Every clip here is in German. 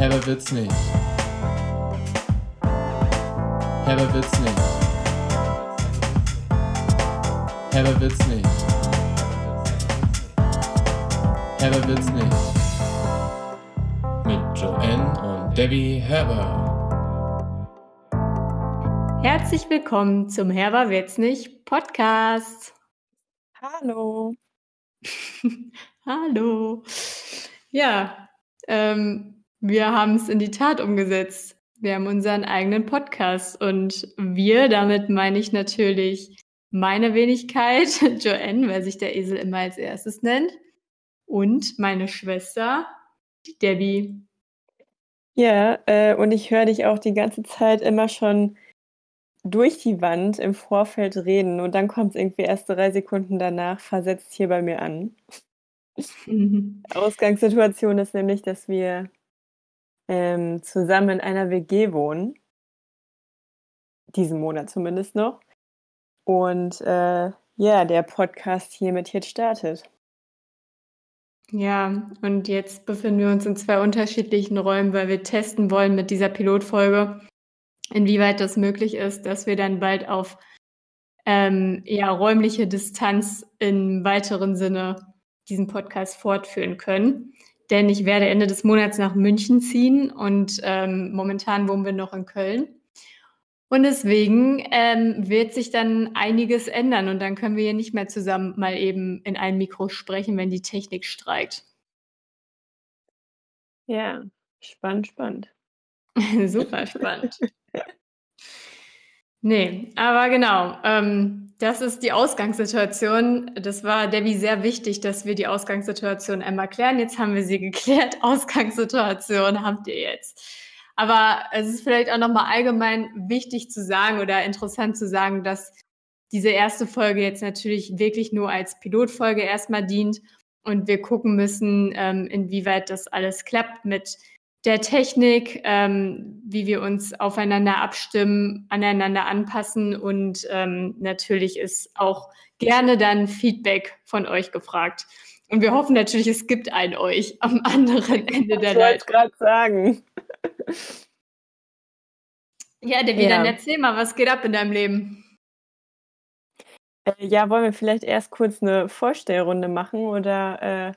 Herber wird's nicht. Herber wird's nicht. Herber wird's nicht. Herber wird's nicht. Mit Joanne und Debbie Herber. Herzlich willkommen zum Herber wird's nicht Podcast. Hallo. Hallo. Ja, ähm, wir haben es in die Tat umgesetzt. Wir haben unseren eigenen Podcast und wir, damit meine ich natürlich meine Wenigkeit, Joanne, weil sich der Esel immer als erstes nennt, und meine Schwester, die Debbie. Ja, äh, und ich höre dich auch die ganze Zeit immer schon durch die Wand im Vorfeld reden und dann kommt es irgendwie erst drei Sekunden danach, versetzt hier bei mir an. Mhm. Ausgangssituation ist nämlich, dass wir ähm, zusammen in einer WG wohnen. Diesen Monat zumindest noch. Und äh, ja, der Podcast hiermit jetzt startet. Ja, und jetzt befinden wir uns in zwei unterschiedlichen Räumen, weil wir testen wollen mit dieser Pilotfolge, inwieweit das möglich ist, dass wir dann bald auf ähm, ja, räumliche Distanz im weiteren Sinne diesen Podcast fortführen können. Denn ich werde Ende des Monats nach München ziehen und ähm, momentan wohnen wir noch in Köln. Und deswegen ähm, wird sich dann einiges ändern und dann können wir hier nicht mehr zusammen mal eben in ein Mikro sprechen, wenn die Technik streikt. Ja, spannend, spannend. Super spannend. Nee, aber genau. Ähm, das ist die Ausgangssituation. Das war Debbie sehr wichtig, dass wir die Ausgangssituation einmal klären. Jetzt haben wir sie geklärt. Ausgangssituation habt ihr jetzt. Aber es ist vielleicht auch nochmal allgemein wichtig zu sagen oder interessant zu sagen, dass diese erste Folge jetzt natürlich wirklich nur als Pilotfolge erstmal dient und wir gucken müssen, ähm, inwieweit das alles klappt mit der Technik, ähm, wie wir uns aufeinander abstimmen, aneinander anpassen und ähm, natürlich ist auch gerne dann Feedback von euch gefragt. Und wir hoffen natürlich, es gibt einen euch am anderen Ende der Leitung. Ich wollte gerade sagen. Ja, Debbie, ja. dann erzähl mal, was geht ab in deinem Leben? Äh, ja, wollen wir vielleicht erst kurz eine Vorstellrunde machen oder äh,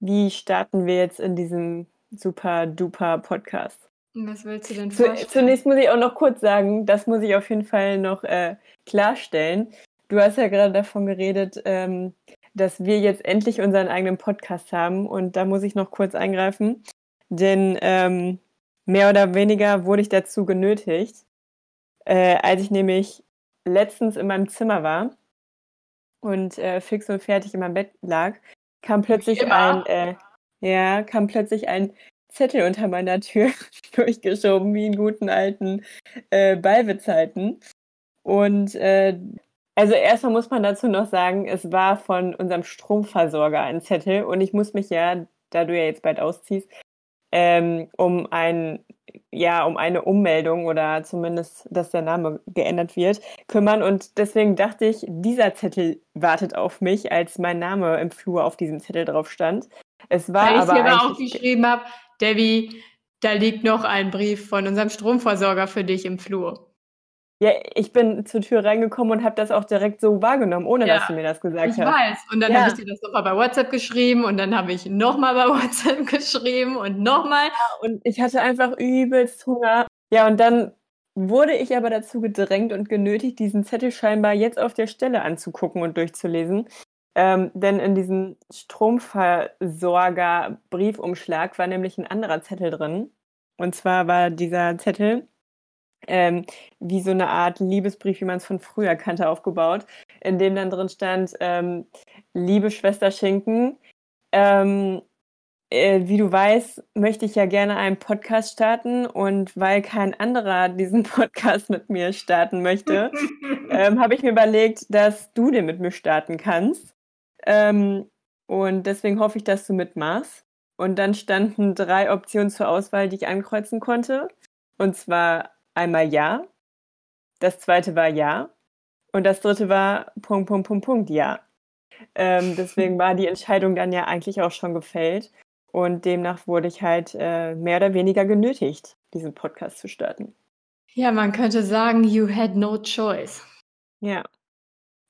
wie starten wir jetzt in diesem super duper Podcast. Was willst du denn vorstellen? Zunächst muss ich auch noch kurz sagen, das muss ich auf jeden Fall noch äh, klarstellen. Du hast ja gerade davon geredet, ähm, dass wir jetzt endlich unseren eigenen Podcast haben und da muss ich noch kurz eingreifen, denn ähm, mehr oder weniger wurde ich dazu genötigt, äh, als ich nämlich letztens in meinem Zimmer war und äh, fix und fertig in meinem Bett lag, kam plötzlich ein äh, ja, kam plötzlich ein Zettel unter meiner Tür durchgeschoben, wie in guten alten äh, Ballbezeiten. Und äh, also erstmal muss man dazu noch sagen, es war von unserem Stromversorger ein Zettel und ich muss mich ja, da du ja jetzt bald ausziehst, ähm, um ein ja um eine Ummeldung oder zumindest, dass der Name geändert wird, kümmern. Und deswegen dachte ich, dieser Zettel wartet auf mich, als mein Name im Flur auf diesem Zettel drauf stand. Es war Weil aber ich hier aber auch geschrieben habe, Debbie, da liegt noch ein Brief von unserem Stromversorger für dich im Flur. Ja, ich bin zur Tür reingekommen und habe das auch direkt so wahrgenommen, ohne ja, dass du mir das gesagt ich hast. Ich weiß. Und dann ja. habe ich dir das nochmal bei WhatsApp geschrieben und dann habe ich nochmal bei WhatsApp geschrieben und nochmal. Und ich hatte einfach übelst Hunger. Ja, und dann wurde ich aber dazu gedrängt und genötigt, diesen Zettel scheinbar jetzt auf der Stelle anzugucken und durchzulesen. Ähm, denn in diesem Stromversorger-Briefumschlag war nämlich ein anderer Zettel drin. Und zwar war dieser Zettel ähm, wie so eine Art Liebesbrief, wie man es von früher kannte, aufgebaut, in dem dann drin stand, ähm, liebe Schwester Schinken, ähm, äh, wie du weißt, möchte ich ja gerne einen Podcast starten und weil kein anderer diesen Podcast mit mir starten möchte, ähm, habe ich mir überlegt, dass du den mit mir starten kannst. Ähm, und deswegen hoffe ich, dass du mitmachst. Und dann standen drei Optionen zur Auswahl, die ich ankreuzen konnte. Und zwar einmal ja, das zweite war ja und das dritte war Punkt, Punkt, Punkt, Punkt, ja. Ähm, deswegen war die Entscheidung dann ja eigentlich auch schon gefällt. und demnach wurde ich halt äh, mehr oder weniger genötigt, diesen Podcast zu starten. Ja, man könnte sagen, you had no choice. Ja.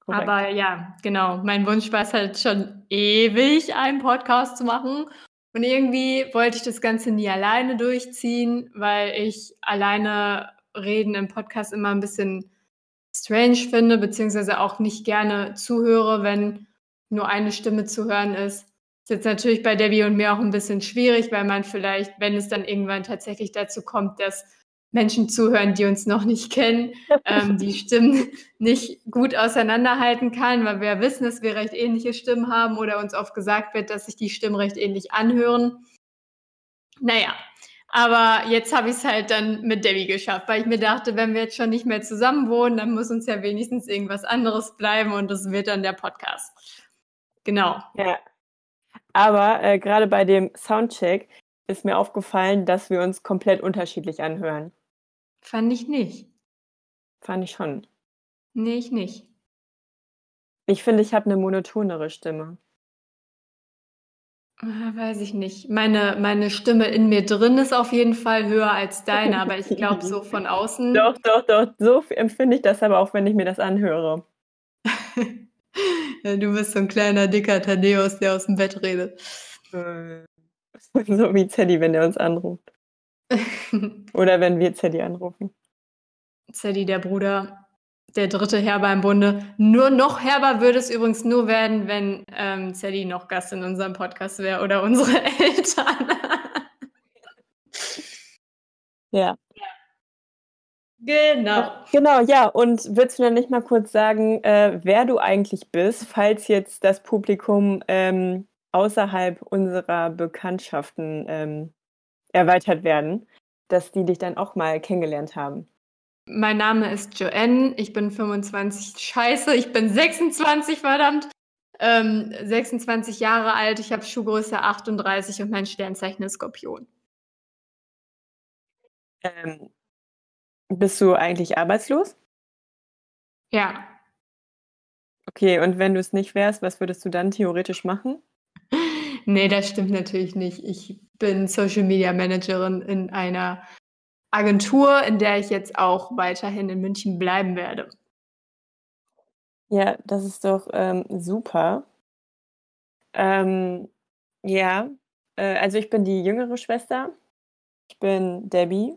Korrekt. Aber ja, genau. Mein Wunsch war es halt schon ewig, einen Podcast zu machen. Und irgendwie wollte ich das Ganze nie alleine durchziehen, weil ich alleine reden im Podcast immer ein bisschen strange finde, beziehungsweise auch nicht gerne zuhöre, wenn nur eine Stimme zu hören ist. Ist jetzt natürlich bei Debbie und mir auch ein bisschen schwierig, weil man vielleicht, wenn es dann irgendwann tatsächlich dazu kommt, dass Menschen zuhören, die uns noch nicht kennen, ähm, die Stimmen nicht gut auseinanderhalten kann, weil wir wissen, dass wir recht ähnliche Stimmen haben oder uns oft gesagt wird, dass sich die Stimmen recht ähnlich anhören. Naja, aber jetzt habe ich es halt dann mit Debbie geschafft, weil ich mir dachte, wenn wir jetzt schon nicht mehr zusammen wohnen, dann muss uns ja wenigstens irgendwas anderes bleiben und das wird dann der Podcast. Genau. Ja. Aber äh, gerade bei dem Soundcheck ist mir aufgefallen, dass wir uns komplett unterschiedlich anhören. Fand ich nicht. Fand ich schon. Nee, ich nicht. Ich finde, ich habe eine monotonere Stimme. Ah, weiß ich nicht. Meine, meine Stimme in mir drin ist auf jeden Fall höher als deine, aber ich glaube so von außen. Doch, doch, doch. So empfinde ich das aber auch, wenn ich mir das anhöre. ja, du bist so ein kleiner, dicker Thaddeus, der aus dem Bett redet. Äh, so wie Zeddy, wenn er uns anruft. Oder wenn wir Zeddy anrufen. Zeddy, der Bruder, der dritte Herber im Bunde. Nur noch herber würde es übrigens nur werden, wenn ähm, Zeddy noch Gast in unserem Podcast wäre oder unsere Eltern. ja. Genau. Genau, ja. Und würdest du dann nicht mal kurz sagen, äh, wer du eigentlich bist, falls jetzt das Publikum ähm, außerhalb unserer Bekanntschaften ähm, erweitert werden, dass die dich dann auch mal kennengelernt haben? Mein Name ist Joanne, ich bin 25, scheiße, ich bin 26, verdammt. Ähm, 26 Jahre alt, ich habe Schuhgröße 38 und mein Sternzeichen ist Skorpion. Ähm, bist du eigentlich arbeitslos? Ja. Okay, und wenn du es nicht wärst, was würdest du dann theoretisch machen? Nee, das stimmt natürlich nicht. Ich bin Social Media Managerin in einer Agentur, in der ich jetzt auch weiterhin in München bleiben werde. Ja, das ist doch ähm, super. Ähm, ja, äh, also ich bin die jüngere Schwester. Ich bin Debbie.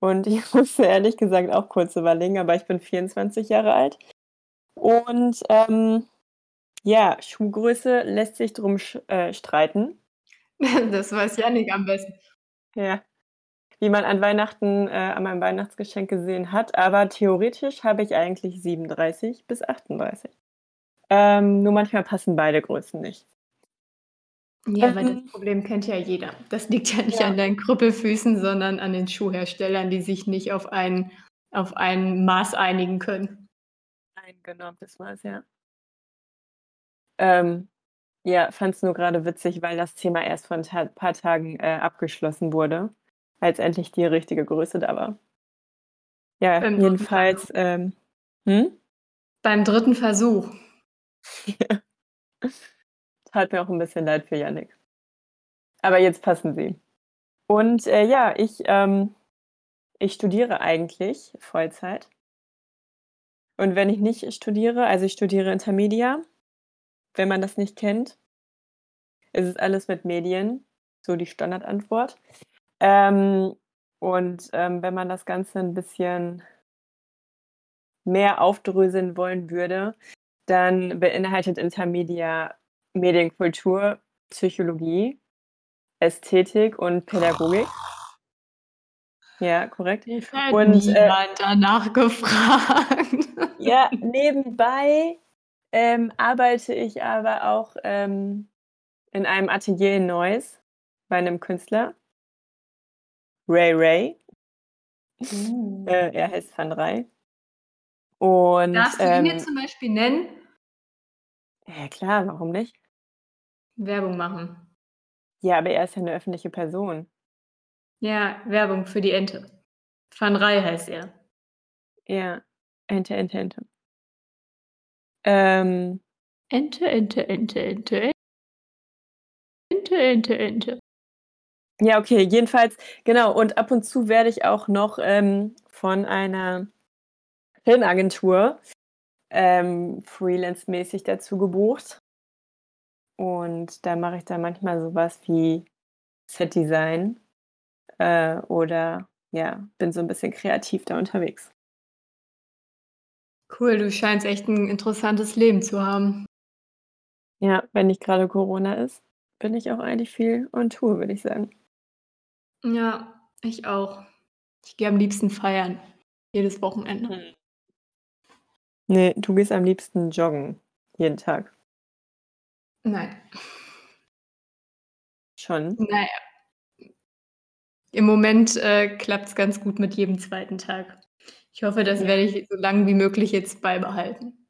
Und ich musste ehrlich gesagt auch kurz überlegen, aber ich bin 24 Jahre alt. Und ähm, ja, Schuhgröße lässt sich drum äh, streiten. Das weiß Janik am besten. Ja wie man an Weihnachten, äh, an meinem Weihnachtsgeschenk gesehen hat. Aber theoretisch habe ich eigentlich 37 bis 38. Ähm, nur manchmal passen beide Größen nicht. Ja, aber das Problem kennt ja jeder. Das liegt ja nicht ja. an deinen Krüppelfüßen, sondern an den Schuhherstellern, die sich nicht auf ein, auf ein Maß einigen können. Ein genormtes Maß, ja. Ähm, ja, fand es nur gerade witzig, weil das Thema erst vor ein paar Tagen äh, abgeschlossen wurde als endlich die richtige Größe da war. Ja, Beim jedenfalls. Ähm, hm? Beim dritten Versuch. ja. Tat mir auch ein bisschen leid für Yannick. Aber jetzt passen sie. Und äh, ja, ich, ähm, ich studiere eigentlich Vollzeit. Und wenn ich nicht studiere, also ich studiere Intermedia, wenn man das nicht kennt, ist es alles mit Medien, so die Standardantwort. Ähm, und ähm, wenn man das Ganze ein bisschen mehr aufdröseln wollen würde, dann beinhaltet Intermedia Medienkultur, Psychologie, Ästhetik und Pädagogik. Ja, korrekt. und niemand äh, danach gefragt. Ja, nebenbei ähm, arbeite ich aber auch ähm, in einem Atelier in Neuss bei einem Künstler. Ray Ray. Uh. Äh, er heißt Van Ray. Und, Darfst du ihn ähm, jetzt zum Beispiel nennen? Ja, klar, warum nicht? Werbung machen. Ja, aber er ist ja eine öffentliche Person. Ja, Werbung für die Ente. Van Ray heißt er. Ja, Ente, Ente, Ente. Ähm, Ente, Ente, Ente, Ente, Ente, Ente, Ente. Ja, okay, jedenfalls, genau. Und ab und zu werde ich auch noch ähm, von einer Filmagentur ähm, freelance-mäßig dazu gebucht. Und da mache ich dann manchmal sowas wie Set-Design äh, oder ja, bin so ein bisschen kreativ da unterwegs. Cool, du scheinst echt ein interessantes Leben zu haben. Ja, wenn nicht gerade Corona ist, bin ich auch eigentlich viel on Tour, würde ich sagen. Ja, ich auch. Ich gehe am liebsten feiern. Jedes Wochenende. Hm. Nee, du gehst am liebsten joggen. Jeden Tag. Nein. Schon? Naja. Im Moment äh, klappt es ganz gut mit jedem zweiten Tag. Ich hoffe, das werde ich so lange wie möglich jetzt beibehalten.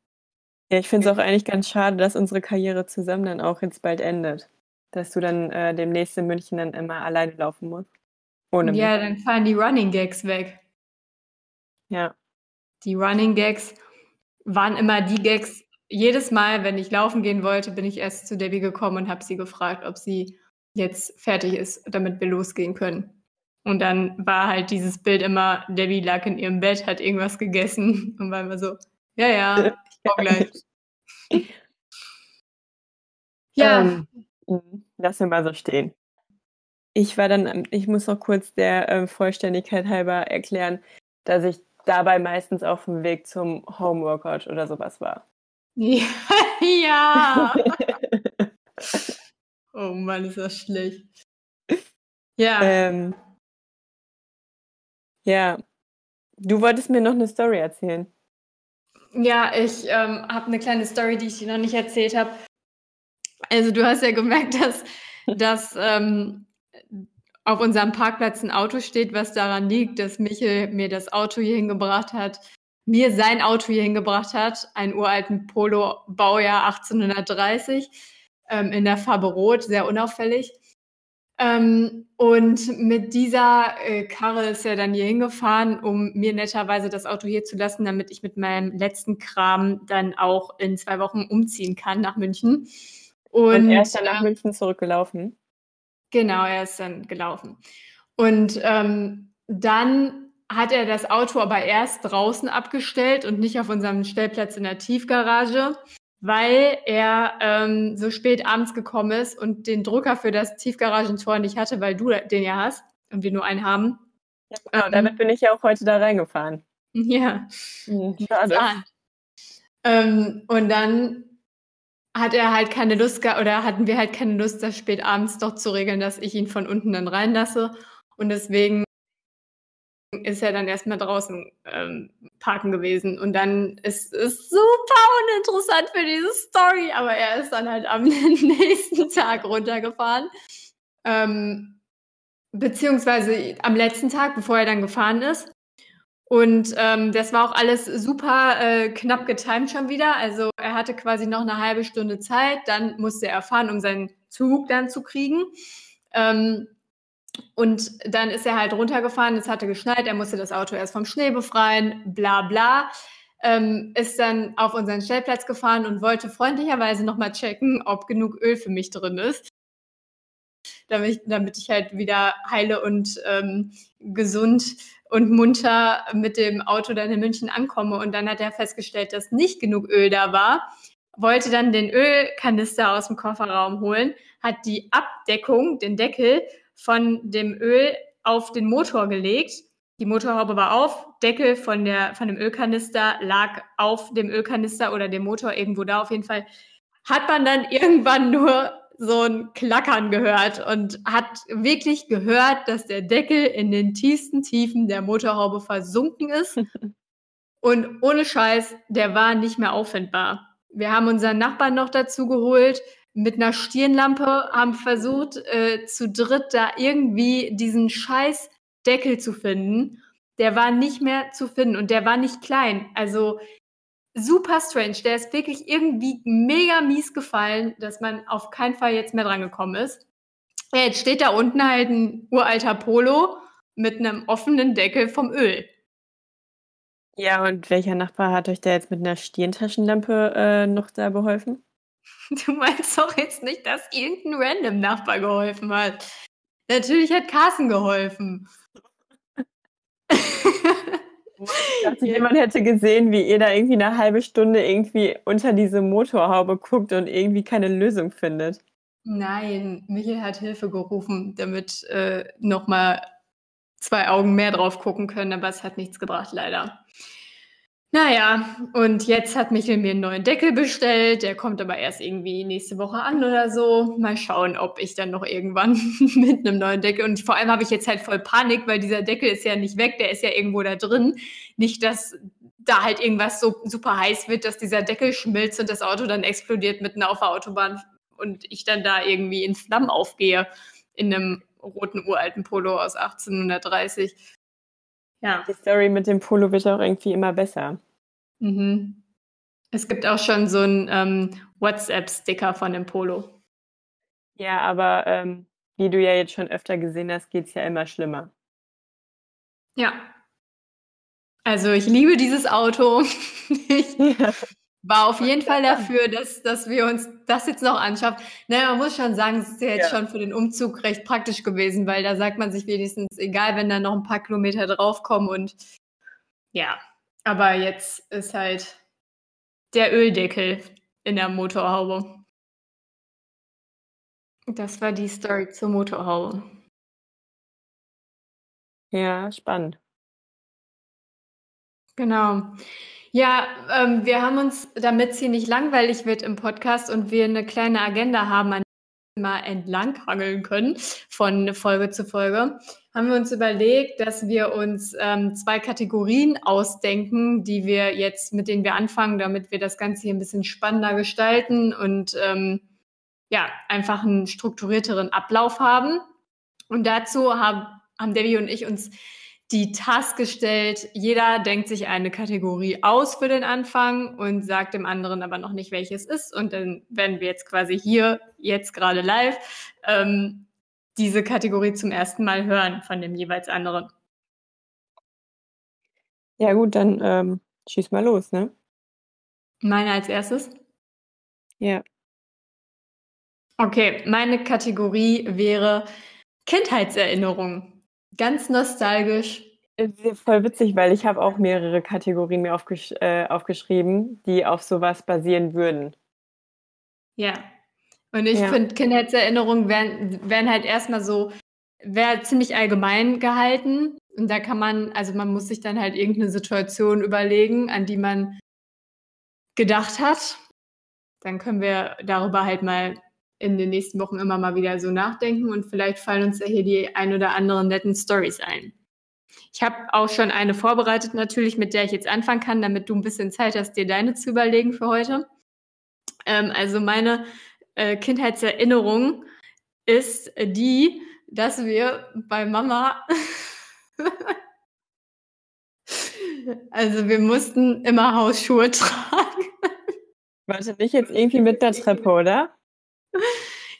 Ja, ich finde es auch eigentlich ganz schade, dass unsere Karriere zusammen dann auch jetzt bald endet. Dass du dann äh, demnächst in München dann immer alleine laufen musst. Ohne ja, mich. dann fallen die Running Gags weg. Ja. Die Running Gags waren immer die Gags. Jedes Mal, wenn ich laufen gehen wollte, bin ich erst zu Debbie gekommen und habe sie gefragt, ob sie jetzt fertig ist, damit wir losgehen können. Und dann war halt dieses Bild immer, Debbie lag in ihrem Bett, hat irgendwas gegessen und war immer so, ja, ja, ich komme gleich. ja. Ähm, mhm. lass mir mal so stehen. Ich war dann, ich muss noch kurz der äh, Vollständigkeit halber erklären, dass ich dabei meistens auf dem Weg zum Homeworkout oder sowas war. Ja. ja. oh Mann, ist das schlecht. Ja. Ähm, ja. Du wolltest mir noch eine Story erzählen. Ja, ich ähm, habe eine kleine Story, die ich dir noch nicht erzählt habe. Also du hast ja gemerkt, dass, dass ähm, auf unserem Parkplatz ein Auto steht, was daran liegt, dass Michel mir das Auto hier hingebracht hat, mir sein Auto hier hingebracht hat, einen uralten Polo Baujahr 1830 ähm, in der Farbe Rot, sehr unauffällig. Ähm, und mit dieser äh, Karre ist er dann hier hingefahren, um mir netterweise das Auto hier zu lassen, damit ich mit meinem letzten Kram dann auch in zwei Wochen umziehen kann nach München. Und, und er ist dann nach äh, München zurückgelaufen. Genau, er ist dann gelaufen. Und ähm, dann hat er das Auto aber erst draußen abgestellt und nicht auf unserem Stellplatz in der Tiefgarage weil er ähm, so spät abends gekommen ist und den Drucker für das Tiefgaragentor nicht hatte, weil du den ja hast und wir nur einen haben. Ja, genau, ähm, damit bin ich ja auch heute da reingefahren. Ja. Mhm, schade. Ähm, und dann hat er halt keine Lust oder hatten wir halt keine Lust, das spät abends doch zu regeln, dass ich ihn von unten dann reinlasse. Und deswegen ist er dann erstmal draußen ähm, parken gewesen. Und dann ist es super uninteressant für diese Story, aber er ist dann halt am nächsten Tag runtergefahren. Ähm, beziehungsweise am letzten Tag, bevor er dann gefahren ist. Und ähm, das war auch alles super äh, knapp getimt schon wieder. Also er hatte quasi noch eine halbe Stunde Zeit, dann musste er fahren, um seinen Zug dann zu kriegen. Ähm, und dann ist er halt runtergefahren, es hatte geschneit, er musste das Auto erst vom Schnee befreien, bla bla. Ähm, ist dann auf unseren Stellplatz gefahren und wollte freundlicherweise nochmal checken, ob genug Öl für mich drin ist. Damit ich, damit ich halt wieder heile und ähm, gesund und munter mit dem Auto dann in München ankomme. Und dann hat er festgestellt, dass nicht genug Öl da war, wollte dann den Ölkanister aus dem Kofferraum holen, hat die Abdeckung, den Deckel von dem Öl auf den Motor gelegt. Die Motorhaube war auf, Deckel von, der, von dem Ölkanister lag auf dem Ölkanister oder dem Motor irgendwo da. Auf jeden Fall hat man dann irgendwann nur so ein Klackern gehört und hat wirklich gehört, dass der Deckel in den tiefsten Tiefen der Motorhaube versunken ist. und ohne Scheiß, der war nicht mehr auffindbar. Wir haben unseren Nachbarn noch dazu geholt, mit einer Stirnlampe, haben versucht, äh, zu dritt da irgendwie diesen scheiß Deckel zu finden. Der war nicht mehr zu finden und der war nicht klein. Also super strange. Der ist wirklich irgendwie mega mies gefallen, dass man auf keinen Fall jetzt mehr drangekommen ist. Ja, jetzt steht da unten halt ein uralter Polo mit einem offenen Deckel vom Öl. Ja, und welcher Nachbar hat euch da jetzt mit einer Stirntaschenlampe äh, noch da beholfen? Du meinst doch jetzt nicht, dass irgendein random Nachbar geholfen hat. Natürlich hat Carsten geholfen. Ich dachte, jemand hätte gesehen, wie ihr da irgendwie eine halbe Stunde irgendwie unter diese Motorhaube guckt und irgendwie keine Lösung findet. Nein, Michael hat Hilfe gerufen, damit äh, nochmal zwei Augen mehr drauf gucken können, aber es hat nichts gebracht, leider. Naja, und jetzt hat Michael mir einen neuen Deckel bestellt. Der kommt aber erst irgendwie nächste Woche an oder so. Mal schauen, ob ich dann noch irgendwann mit einem neuen Deckel. Und vor allem habe ich jetzt halt voll Panik, weil dieser Deckel ist ja nicht weg, der ist ja irgendwo da drin. Nicht, dass da halt irgendwas so super heiß wird, dass dieser Deckel schmilzt und das Auto dann explodiert mitten auf der Autobahn und ich dann da irgendwie in Flammen aufgehe in einem roten uralten Polo aus 1830. Ja. Die Story mit dem Polo wird auch irgendwie immer besser. Mhm. Es gibt auch schon so einen ähm, WhatsApp-Sticker von dem Polo. Ja, aber ähm, wie du ja jetzt schon öfter gesehen hast, geht es ja immer schlimmer. Ja. Also ich liebe dieses Auto. ich, ja war auf jeden Fall dafür, dass, dass wir uns das jetzt noch anschaffen. Naja, man muss schon sagen, es ist ja jetzt ja. schon für den Umzug recht praktisch gewesen, weil da sagt man sich wenigstens, egal, wenn da noch ein paar Kilometer draufkommen und ja, aber jetzt ist halt der Öldeckel in der Motorhaube. Das war die Story zur Motorhaube. Ja, spannend. Genau. Ja, ähm, wir haben uns, damit es hier nicht langweilig wird im Podcast und wir eine kleine Agenda haben, an der wir mal entlanghangeln können von Folge zu Folge, haben wir uns überlegt, dass wir uns ähm, zwei Kategorien ausdenken, die wir jetzt, mit denen wir anfangen, damit wir das Ganze hier ein bisschen spannender gestalten und ähm, ja, einfach einen strukturierteren Ablauf haben. Und dazu haben, haben Debbie und ich uns die Task gestellt. Jeder denkt sich eine Kategorie aus für den Anfang und sagt dem anderen aber noch nicht, welches ist. Und dann werden wir jetzt quasi hier, jetzt gerade live, ähm, diese Kategorie zum ersten Mal hören von dem jeweils anderen. Ja gut, dann ähm, schieß mal los, ne? Meine als erstes? Ja. Okay, meine Kategorie wäre Kindheitserinnerungen. Ganz nostalgisch. Voll witzig, weil ich habe auch mehrere Kategorien mir aufgesch äh, aufgeschrieben, die auf sowas basieren würden. Ja. Und ich ja. finde, Kindheitserinnerungen werden, werden halt erstmal so, wäre ziemlich allgemein gehalten. Und da kann man, also man muss sich dann halt irgendeine Situation überlegen, an die man gedacht hat. Dann können wir darüber halt mal in den nächsten Wochen immer mal wieder so nachdenken und vielleicht fallen uns ja hier die ein oder anderen netten Stories ein. Ich habe auch schon eine vorbereitet natürlich, mit der ich jetzt anfangen kann, damit du ein bisschen Zeit hast, dir deine zu überlegen für heute. Ähm, also meine äh, Kindheitserinnerung ist die, dass wir bei Mama also wir mussten immer Hausschuhe tragen. Warte, nicht jetzt irgendwie mit der Treppe, oder?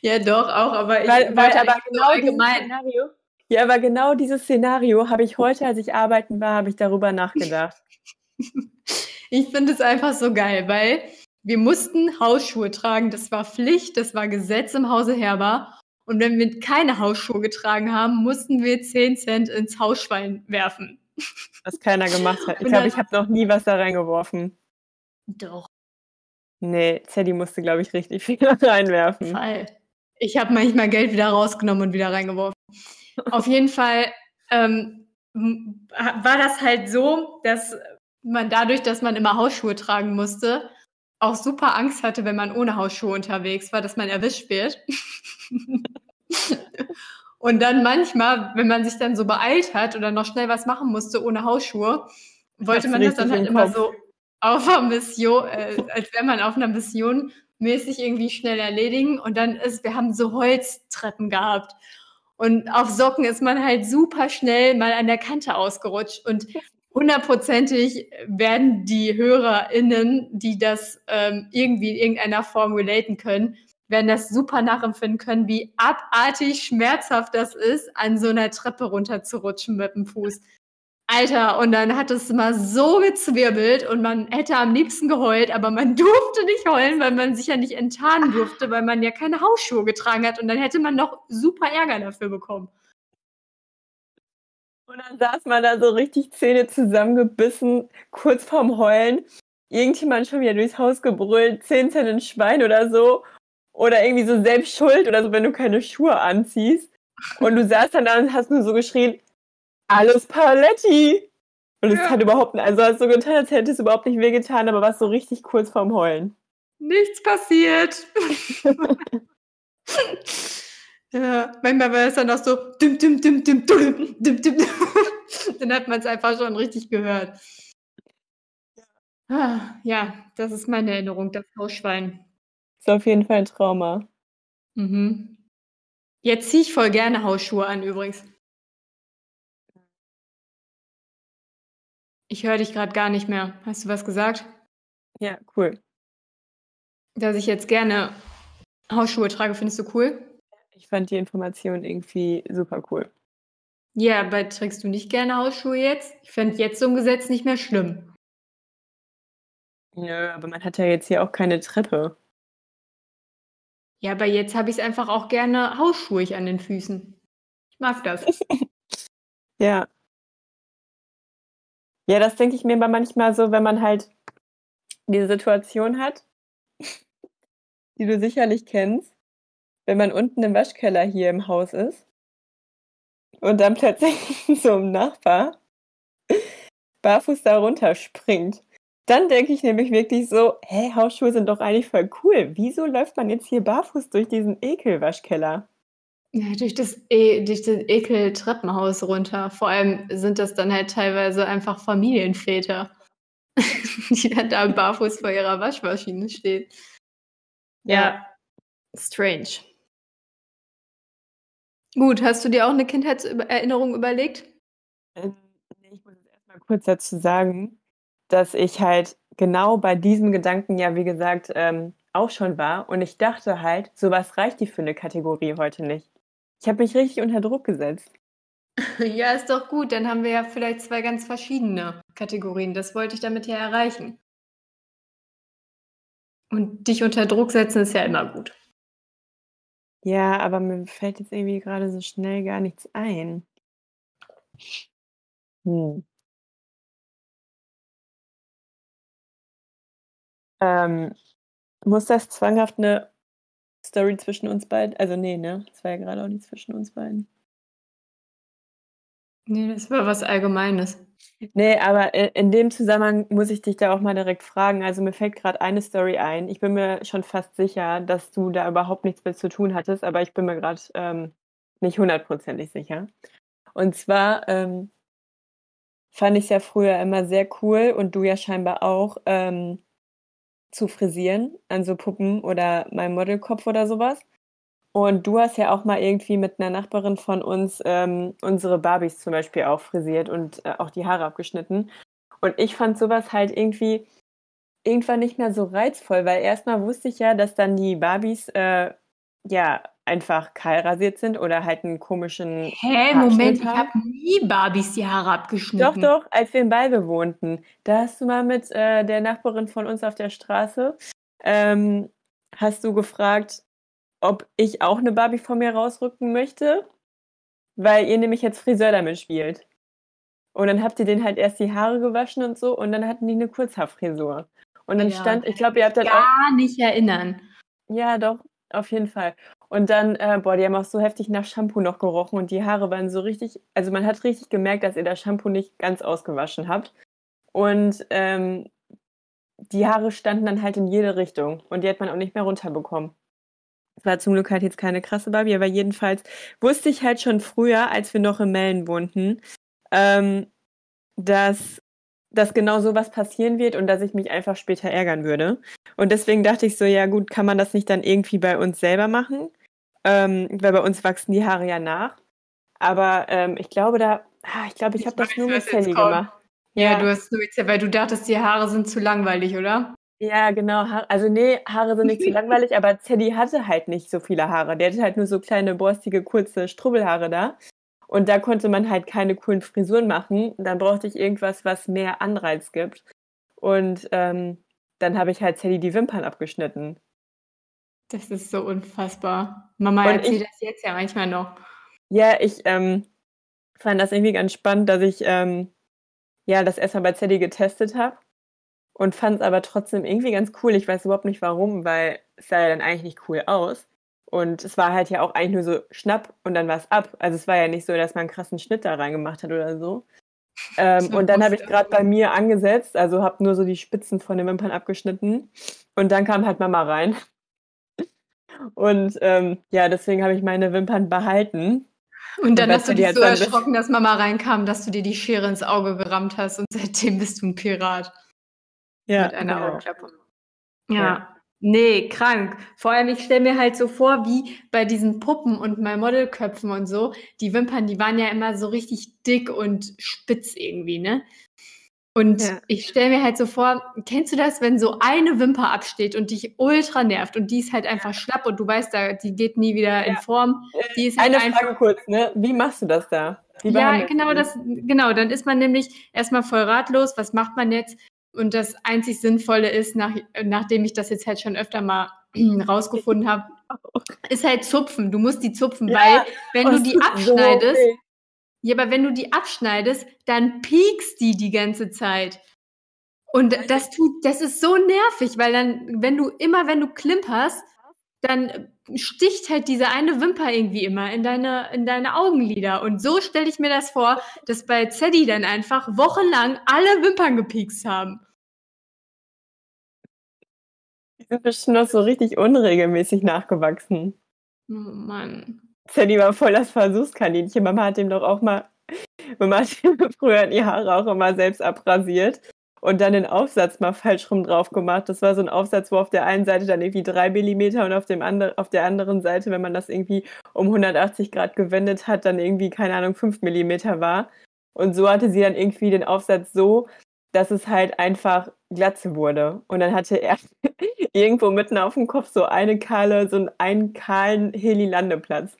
Ja, doch, auch, aber ich weil, weil aber genau allgemein. Szenario, ja, aber genau dieses Szenario habe ich heute, als ich arbeiten war, habe ich darüber nachgedacht. ich finde es einfach so geil, weil wir mussten Hausschuhe tragen. Das war Pflicht, das war Gesetz im Hause Herber. Und wenn wir keine Hausschuhe getragen haben, mussten wir 10 Cent ins Hausschwein werfen. Was keiner gemacht hat. Ich glaube, ich habe noch nie was da reingeworfen. Doch. Nee, Zeddy musste, glaube ich, richtig viel reinwerfen. Fall. Ich habe manchmal Geld wieder rausgenommen und wieder reingeworfen. Auf jeden Fall ähm, war das halt so, dass man dadurch, dass man immer Hausschuhe tragen musste, auch super Angst hatte, wenn man ohne Hausschuhe unterwegs war, dass man erwischt wird. und dann manchmal, wenn man sich dann so beeilt hat oder noch schnell was machen musste ohne Hausschuhe, wollte man das dann halt immer so auf einer Mission, äh, als wäre man auf einer Mission mäßig irgendwie schnell erledigen. Und dann ist, wir haben so Holztreppen gehabt. Und auf Socken ist man halt super schnell mal an der Kante ausgerutscht. Und hundertprozentig werden die HörerInnen, die das ähm, irgendwie in irgendeiner Form relaten können, werden das super nachempfinden können, wie abartig schmerzhaft das ist, an so einer Treppe runterzurutschen mit dem Fuß. Alter, und dann hat es mal so gezwirbelt und man hätte am liebsten geheult, aber man durfte nicht heulen, weil man sich ja nicht enttarnen durfte, weil man ja keine Hausschuhe getragen hat und dann hätte man noch super Ärger dafür bekommen. Und dann saß man da so richtig Zähne zusammengebissen, kurz vorm Heulen. Irgendjemand schon wieder durchs Haus gebrüllt, zehn Cent ein Schwein oder so. Oder irgendwie so selbst schuld oder so, wenn du keine Schuhe anziehst. Und du saßt dann da und hast nur so geschrien, alles Paletti. Und es Ja. hat überhaupt nicht, also hast so getan, als hätte es überhaupt nicht wehgetan, aber warst so richtig kurz vorm Heulen. Nichts passiert. ja, manchmal war es dann auch so dim, dim, dim, dim, dim, dim, dim. Dann hat man es einfach schon richtig gehört. Ah, Ja, das ist meine Erinnerung, das Hausschwein. Ist auf jeden Fall ein Trauma. Mhm. Jetzt ziehe ich voll gerne Hausschuhe an übrigens. Ich höre dich gerade gar nicht mehr. Hast du was gesagt? Ja, cool. Dass ich jetzt gerne Hausschuhe trage, findest du cool? Ich fand die Information irgendwie super cool. Ja, aber trägst du nicht gerne Hausschuhe jetzt? Ich fände jetzt so ein Gesetz nicht mehr schlimm. Nö, aber man hat ja jetzt hier auch keine Treppe. Ja, aber jetzt habe ich es einfach auch gerne hausschuhig an den Füßen. Ich mag das. Ja. Ja, das denke ich mir aber manchmal so, wenn man halt diese Situation hat, die du sicherlich kennst, wenn man unten im Waschkeller hier im Haus ist und dann plötzlich so ein Nachbar barfuß da runterspringt. Dann denke ich nämlich wirklich so, hä, Hausschuhe sind doch eigentlich voll cool. Wieso läuft man jetzt hier barfuß durch diesen Ekelwaschkeller? Ja, durch das, e durch das Ekel-Treppenhaus runter. Vor allem sind das dann halt teilweise einfach Familienväter, die dann da barfuß vor ihrer Waschmaschine stehen. Ja, strange. Gut, hast du dir auch eine Kindheitserinnerung überlegt? Ähm, ich muss jetzt erstmal kurz dazu sagen, dass ich halt genau bei diesem Gedanken ja, wie gesagt, ähm, auch schon war. Und ich dachte halt, sowas reicht die für eine Kategorie heute nicht. Ich habe mich richtig unter Druck gesetzt. Ja, ist doch gut. Dann haben wir ja vielleicht zwei ganz verschiedene Kategorien. Das wollte ich damit ja erreichen. Und dich unter Druck setzen ist ja immer gut. Ja, aber mir fällt jetzt irgendwie gerade so schnell gar nichts ein. Hm. Ähm, muss das zwanghaft eine Story zwischen uns beiden? Also nee, ne? Das war ja gerade auch nicht zwischen uns beiden. Nee, das war was Allgemeines. Nee, aber i- in dem Zusammenhang muss ich dich da auch mal direkt fragen. Also mir fällt gerade eine Story ein. Ich bin mir schon fast sicher, dass du da überhaupt nichts mit zu tun hattest, aber ich bin mir gerade ähm, nicht hundertprozentig sicher. Und zwar ähm, fand ich es ja früher immer sehr cool und du ja scheinbar auch ähm, zu frisieren an so Puppen oder meinem Modelkopf oder sowas. Und du hast ja auch mal irgendwie mit einer Nachbarin von uns ähm, unsere Barbies zum Beispiel auch frisiert und äh, auch die Haare abgeschnitten. Und ich fand sowas halt irgendwie irgendwann nicht mehr so reizvoll, weil erstmal wusste ich ja, dass dann die Barbies äh, ja einfach kahl rasiert sind oder halt einen komischen Hä, Moment, ich habe nie Barbies die Haare abgeschnitten. Doch, doch, als wir in Balve wohnten, da hast du mal mit äh, der Nachbarin von uns auf der Straße, ähm, hast du gefragt, ob ich auch eine Barbie von mir rausrücken möchte, weil ihr nämlich jetzt Friseur damit spielt. Und dann habt ihr den halt erst die Haare gewaschen und so und dann hatten die eine Kurzhaarfrisur. Und dann Ja, stand, ich glaube, ihr habt dann auch, Gar nicht erinnern. ja doch, auf jeden Fall. Und dann, äh, boah, die haben auch so heftig nach Shampoo noch gerochen und die Haare waren so richtig, also man hat richtig gemerkt, dass ihr das Shampoo nicht ganz ausgewaschen habt. Und ähm, die Haare standen dann halt in jede Richtung und die hat man auch nicht mehr runterbekommen. Es war zum Glück halt jetzt keine krasse Barbie, aber jedenfalls wusste ich halt schon früher, als wir noch in Mellen wohnten, ähm, dass, dass genau sowas passieren wird und dass ich mich einfach später ärgern würde. Und deswegen dachte ich so, ja gut, kann man das nicht dann irgendwie bei uns selber machen? Ähm, weil bei uns wachsen die Haare ja nach. Aber ähm, ich glaube, da, ah, ich glaube, ich Ich habe das nur mit Sally gemacht. Ja, du hast nur jetzt, weil du dachtest, die Haare sind zu langweilig, oder? Ja, genau. Also nee, Haare sind nicht so langweilig, aber Teddy hatte halt nicht so viele Haare. Der hatte halt nur so kleine, borstige, kurze Strubbelhaare da. Und da konnte man halt keine coolen Frisuren machen. Dann brauchte ich irgendwas, was mehr Anreiz gibt. Und ähm, dann habe ich halt Sadie die Wimpern abgeschnitten. Das ist so unfassbar. Mama Und erzählt ich- das jetzt ja manchmal noch. Ja, ich ähm, fand das irgendwie ganz spannend, dass ich ähm, ja das erstmal bei Sadie getestet habe und fand es aber trotzdem irgendwie ganz cool. Ich weiß überhaupt nicht warum, weil es sah ja dann eigentlich nicht cool aus. Und es war halt ja auch eigentlich nur so schnapp und dann war es ab. Also es war ja nicht so, dass man einen krassen Schnitt da reingemacht hat oder so. Ähm, und dann habe ich gerade bei mir angesetzt, also habe nur so die Spitzen von den Wimpern abgeschnitten. Und dann kam halt Mama rein. Und ähm, ja, deswegen habe ich meine Wimpern behalten. Und dann hast du dich hat so erschrocken, dass Mama reinkam, dass du dir die Schere ins Auge gerammt hast und seitdem bist du ein Pirat Ja, mit einer. Augenklappe. Ja. Ja. Nee, krank. Vor allem, ich stelle mir halt so vor, wie bei diesen Puppen und mal Modelköpfen und so, die Wimpern, die waren ja immer so richtig dick und spitz irgendwie, ne? Und Ja. ich stelle mir halt so vor, kennst du das, wenn so eine Wimper absteht und dich ultra nervt und die ist halt einfach schlapp und du weißt, da, die geht nie wieder in Ja. Form. Die ist halt Eine einfach Frage kurz, ne? Wie machst du das da? Ja, genau, das, genau, dann ist man nämlich erstmal voll ratlos, was macht man jetzt? Und das einzig Sinnvolle ist, nach, nachdem ich das jetzt halt schon öfter mal rausgefunden habe, ist halt zupfen. Du musst die zupfen, Ja, weil wenn Oh, du die so abschneidest, weh. Ja, aber wenn du die abschneidest, dann piekst die die ganze Zeit. Und das tut, das ist so nervig, weil dann, wenn du immer, wenn du klimperst, dann sticht halt diese eine Wimper irgendwie immer in deine, in deine Augenlider. Und so stelle ich mir das vor, dass bei Zeddy dann einfach wochenlang alle Wimpern gepiekst haben. Die sind bestimmt noch so richtig unregelmäßig nachgewachsen. Oh Mann. Sadie war voll das Versuchskaninchen. Mama hat ihm doch auch mal, Mama hat ihm früher die Haare auch immer selbst abrasiert und dann den Aufsatz mal falsch rum drauf gemacht. Das war so ein Aufsatz, wo auf der einen Seite dann irgendwie drei Millimeter und auf, dem andre, auf der anderen Seite, wenn man das irgendwie um 180 Grad gewendet hat, dann irgendwie, keine Ahnung, fünf Millimeter war. Und so hatte sie dann irgendwie den Aufsatz so, dass es halt einfach Glatze wurde. Und dann hatte er irgendwo mitten auf dem Kopf so eine kahle, so einen, einen kahlen Heli-Landeplatz.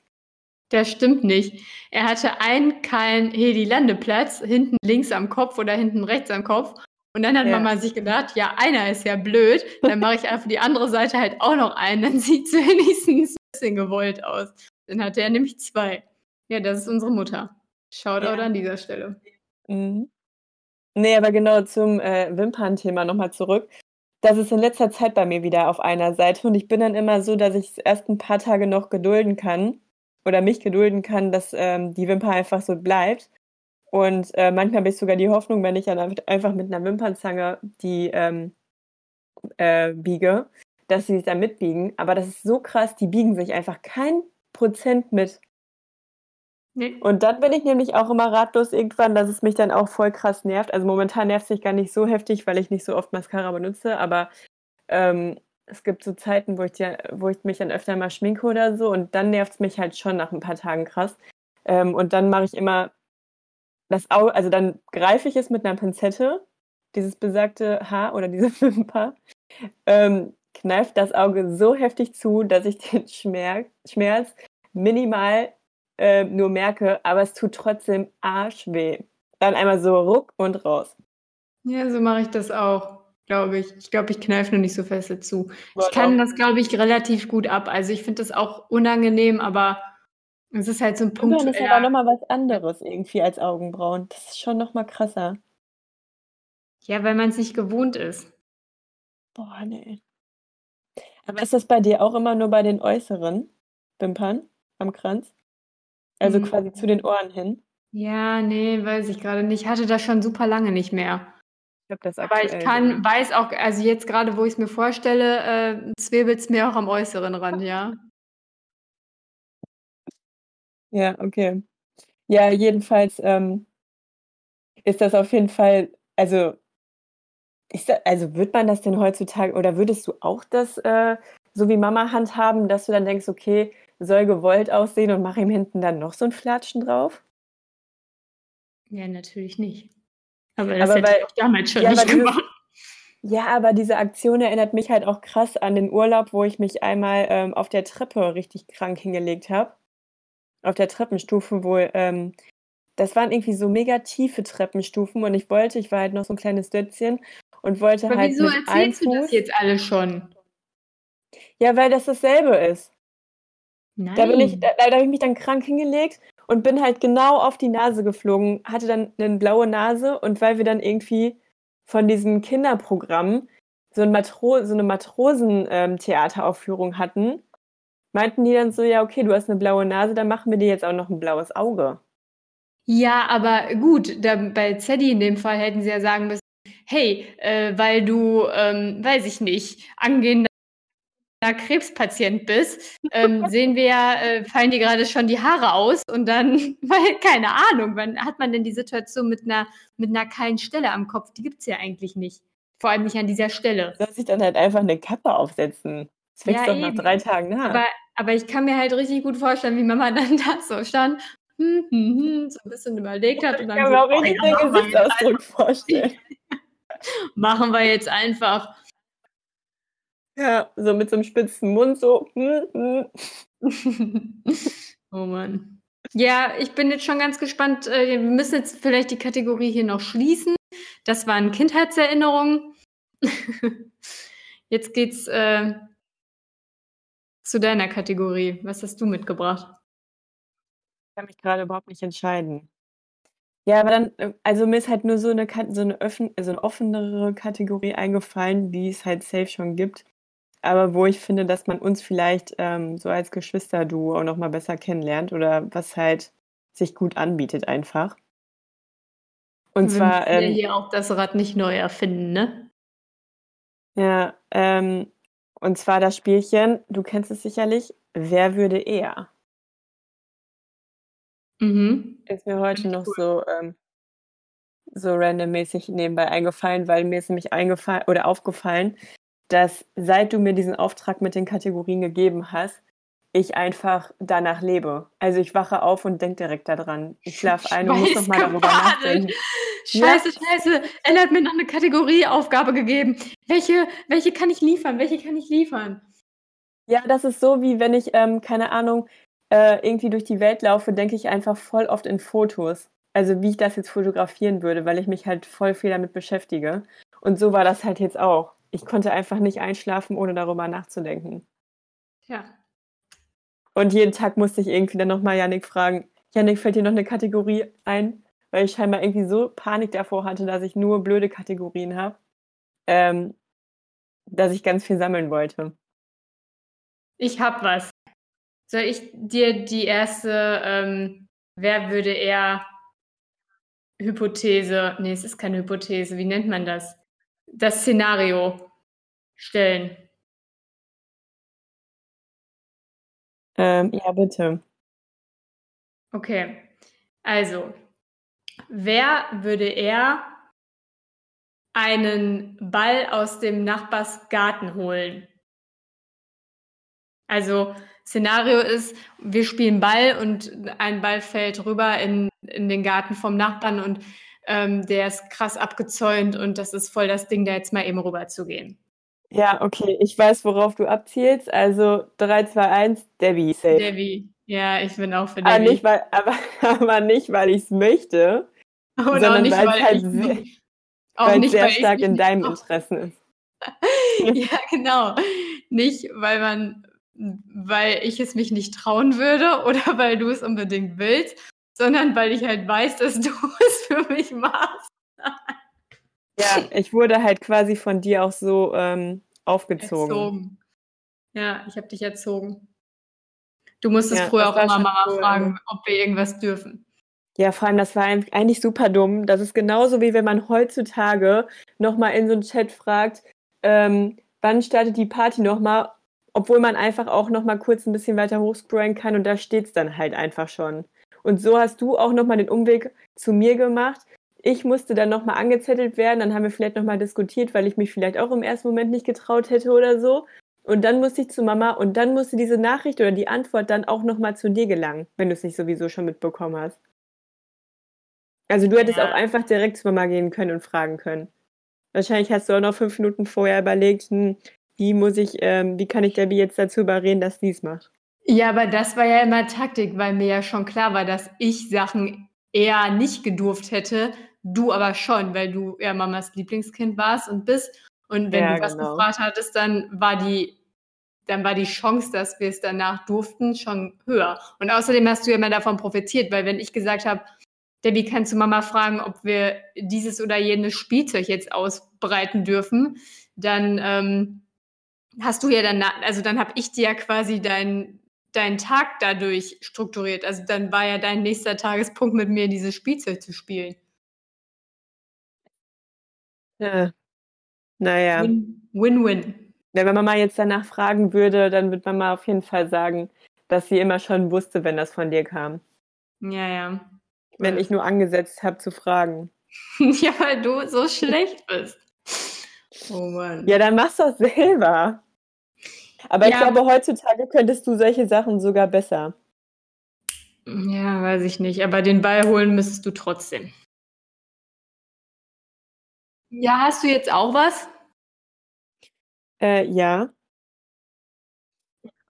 Das stimmt nicht. Er hatte einen kahlen Heli-Landeplatz, hinten links am Kopf oder hinten rechts am Kopf. Und dann hat Ja. Mama sich gedacht, ja, einer ist ja blöd, dann mache ich einfach die andere Seite halt auch noch einen, dann sieht es wenigstens ein bisschen gewollt aus. Dann hatte er nämlich zwei. Ja, das ist unsere Mutter. Shoutout Ja. an dieser Stelle. Mhm. Nee, aber genau zum äh, Wimpernthema nochmal zurück. Das ist in letzter Zeit bei mir wieder auf einer Seite und ich bin dann immer so, dass ich es erst ein paar Tage noch gedulden kann oder mich gedulden kann, dass ähm, die Wimper einfach so bleibt. Und äh, manchmal habe ich sogar die Hoffnung, wenn ich dann einfach mit einer Wimpernzange die ähm, äh, biege, dass sie sich dann mitbiegen. Aber das ist so krass, die biegen sich einfach kein Prozent mit. Nee. Und dann bin ich nämlich auch immer ratlos irgendwann, dass es mich dann auch voll krass nervt. Also momentan nervt es mich gar nicht so heftig, weil ich nicht so oft Mascara benutze, aber ähm, es gibt so Zeiten, wo ich, ja, wo ich mich dann öfter mal schminke oder so und dann nervt es mich halt schon nach ein paar Tagen krass. Ähm, und dann mache ich immer das Auge, also dann greife ich es mit einer Pinzette, dieses besagte Haar oder diese Wimper, ähm, kneift das Auge so heftig zu, dass ich den Schmerz, Schmerz minimal äh, nur merke, aber es tut trotzdem arschweh. Dann einmal so ruck und raus. Ja, so mache ich das auch, glaube ich. Ich glaube, ich kneife nur nicht so fest dazu. Ich kann das, glaube ich, relativ gut ab. Also ich finde das auch unangenehm, aber es ist halt so ein Punkt. Wimpern ist aber nochmal was anderes irgendwie als Augenbrauen. Das ist schon nochmal krasser. Ja, weil man es nicht gewohnt ist. Boah, nee. Aber ist das bei dir auch immer nur bei den äußeren Wimpern am Kranz? Also Mhm. quasi zu den Ohren hin? Ja, nee, weiß ich gerade nicht. Ich hatte das schon super lange nicht mehr. Ich habe das Aber ich kann, weiß auch, also jetzt gerade, wo ich es mir vorstelle, äh, zwirbelt es mir auch am äußeren Rand, ja. Ja, okay. Ja, jedenfalls ähm, ist das auf jeden Fall, also, ist da, also wird man das denn heutzutage oder würdest du auch das äh, so wie Mama handhaben, dass du dann denkst, okay, soll gewollt aussehen und mach ihm hinten dann noch so ein Flatschen drauf? Ja, natürlich nicht. Aber das Aber hätte weil- ich auch damals schon ja, nicht gemacht. Ja, aber diese Aktion erinnert mich halt auch krass an den Urlaub, wo ich mich einmal ähm, auf der Treppe richtig krank hingelegt habe. auf der Treppenstufe, wo ähm, das waren irgendwie so mega tiefe Treppenstufen und ich wollte, ich war halt noch so ein kleines Dötzchen und wollte Aber halt wieso mit erzählst du das Fuß. jetzt alle schon? Ja, weil das dasselbe ist. Nein. Da bin ich, da, da habe ich mich dann krank hingelegt und bin halt genau auf die Nase geflogen, hatte dann eine blaue Nase und weil wir dann irgendwie von diesem Kinderprogramm so, ein Matro so eine Matrosen-Theateraufführung hatten, meinten die dann so, ja, okay, du hast eine blaue Nase, dann machen wir dir jetzt auch noch ein blaues Auge. Ja, aber gut, da, bei Zeddy in dem Fall hätten sie ja sagen müssen, hey, äh, weil du, ähm, weiß ich nicht, angehender Krebspatient bist, ähm, sehen wir ja, äh, fallen dir gerade schon die Haare aus und dann, weil, keine Ahnung, wann hat man denn die Situation mit einer, mit einer kahlen Stelle am Kopf? Die gibt's ja eigentlich nicht. Vor allem nicht an dieser Stelle. Soll sich dann halt einfach eine Kappe aufsetzen. Das wächst Ja, doch nach eben. drei Tagen nach. Aber, aber ich kann mir halt richtig gut vorstellen, wie Mama dann da so stand, hm, hm, hm, so ein bisschen überlegt hat und ich dann kann so, mir auch oh, richtig ja, den Gesichtsausdruck vorstellen. machen wir jetzt einfach. Ja, so mit so einem spitzen Mund, so. hm, hm. oh Mann. Ja, ich bin jetzt schon ganz gespannt. äh, Wir müssen jetzt vielleicht die Kategorie hier noch schließen. Das waren Kindheitserinnerungen. Jetzt geht's äh, zu deiner Kategorie. Was hast du mitgebracht? Ich kann mich gerade überhaupt nicht entscheiden. Ja, aber dann, äh, also mir ist halt nur so eine, so eine, öffn so eine offenere Kategorie eingefallen, die es halt safe schon gibt. Aber wo ich finde, dass man uns vielleicht ähm, so als Geschwisterduo auch nochmal besser kennenlernt oder was halt sich gut anbietet einfach. Und Wir zwar, ja ähm, hier auch das Rad nicht neu erfinden, ne? ja, ähm, und zwar das Spielchen, du kennst es sicherlich, wer würde eher? Mhm. Ist mir heute noch cool. so, ähm, so randommäßig nebenbei eingefallen, weil mir ist nämlich eingefallen oder aufgefallen, dass seit du mir diesen Auftrag mit den Kategorien gegeben hast, ich einfach danach lebe. Also ich wache auf und denke direkt daran. Ich schlafe ein und muss nochmal darüber nachdenken. Scheiße, scheiße. Ella hat mir noch eine Kategorieaufgabe gegeben. Welche, welche kann ich liefern? Welche kann ich liefern? Ja, das ist so, wie wenn ich, ähm, keine Ahnung, äh, irgendwie durch die Welt laufe, denke ich einfach voll oft in Fotos. Also wie ich das jetzt fotografieren würde, weil ich mich halt voll viel damit beschäftige. Und so war das halt jetzt auch. Ich konnte einfach nicht einschlafen, ohne darüber nachzudenken. Ja. Und jeden Tag musste ich irgendwie dann nochmal Yannick fragen, Yannick, fällt dir noch eine Kategorie ein? Weil ich scheinbar irgendwie so Panik davor hatte, dass ich nur blöde Kategorien habe, ähm, dass ich ganz viel sammeln wollte. Ich hab was. Soll ich dir die erste, ähm, wer würde eher Hypothese, nee, es ist keine Hypothese, wie nennt man das? Das Szenario stellen. Ähm, ja, bitte. Okay. Also, wer würde eher einen Ball aus dem Nachbarsgarten holen? Also, Szenario ist, wir spielen Ball und ein Ball fällt rüber in, in den Garten vom Nachbarn und ähm, der ist krass abgezäunt und das ist voll das Ding, da jetzt mal eben rüber zu gehen. Ja, okay, ich weiß, worauf du abzielst. Also 3, 2, 1, Debbie, safe. Debbie. Ja, ich bin auch für Aber Debbie. nicht, weil, aber, aber nicht, weil ich es möchte, Und auch sondern nicht, weil es halt sehr, auch nicht, sehr stark in deinem traue. Interesse ist. Ja, genau. Nicht, weil man, weil ich es mich nicht trauen würde oder weil du es unbedingt willst, sondern weil ich halt weiß, dass du es für mich machst. Ja, ich wurde halt quasi von dir auch so ähm, aufgezogen. Erzogen. Ja, ich habe dich erzogen. Du musstest Ja, früher auch immer Mama cool. fragen, ob wir irgendwas dürfen. Ja, vor allem, das war eigentlich super dumm. Das ist genauso wie wenn man heutzutage nochmal in so einen Chat fragt, ähm, wann startet die Party nochmal, obwohl man einfach auch nochmal kurz ein bisschen weiter hochscrollen kann und da steht's dann halt einfach schon. Und so hast du auch nochmal den Umweg zu mir gemacht. Ich musste dann nochmal angezettelt werden, dann haben wir vielleicht nochmal diskutiert, weil ich mich vielleicht auch im ersten Moment nicht getraut hätte oder so. Und dann musste ich zu Mama und dann musste diese Nachricht oder die Antwort dann auch nochmal zu dir gelangen, wenn du es nicht sowieso schon mitbekommen hast. Also du hättest Ja. auch einfach direkt zu Mama gehen können und fragen können. Wahrscheinlich hast du auch noch fünf Minuten vorher überlegt, hm, wie muss ich, ähm, wie kann ich Debbie jetzt dazu überreden, dass sie es macht? Ja, aber das war ja immer Taktik, weil mir ja schon klar war, dass ich Sachen eher nicht gedurft hätte, du aber schon, weil du ja Mamas Lieblingskind warst und bist. Und wenn Ja, du was genau. gefragt hattest, dann war die, dann war die Chance, dass wir es danach durften, schon höher. Und außerdem hast du ja immer davon profitiert, weil wenn ich gesagt habe, Debbie, kannst du Mama fragen, ob wir dieses oder jenes Spielzeug jetzt ausbreiten dürfen, dann ähm, hast du ja dann, also dann habe ich dir ja quasi deinen deinen Tag dadurch strukturiert. Also dann war ja dein nächster Tagespunkt mit mir, dieses Spielzeug zu spielen. Ja. Naja. Win- Win-win. Ja, wenn Mama jetzt danach fragen würde, dann wird Mama auf jeden Fall sagen, dass sie immer schon wusste, wenn das von dir kam. Ja, ja. Wenn ich nur angesetzt habe zu fragen. ja, weil du so schlecht bist. Oh Mann. Ja, dann machst du das selber. Aber ich Ja. glaube, heutzutage könntest du solche Sachen sogar besser. Ja, weiß ich nicht. Aber den Ball holen müsstest du trotzdem. Ja, hast du jetzt auch was? Äh, ja.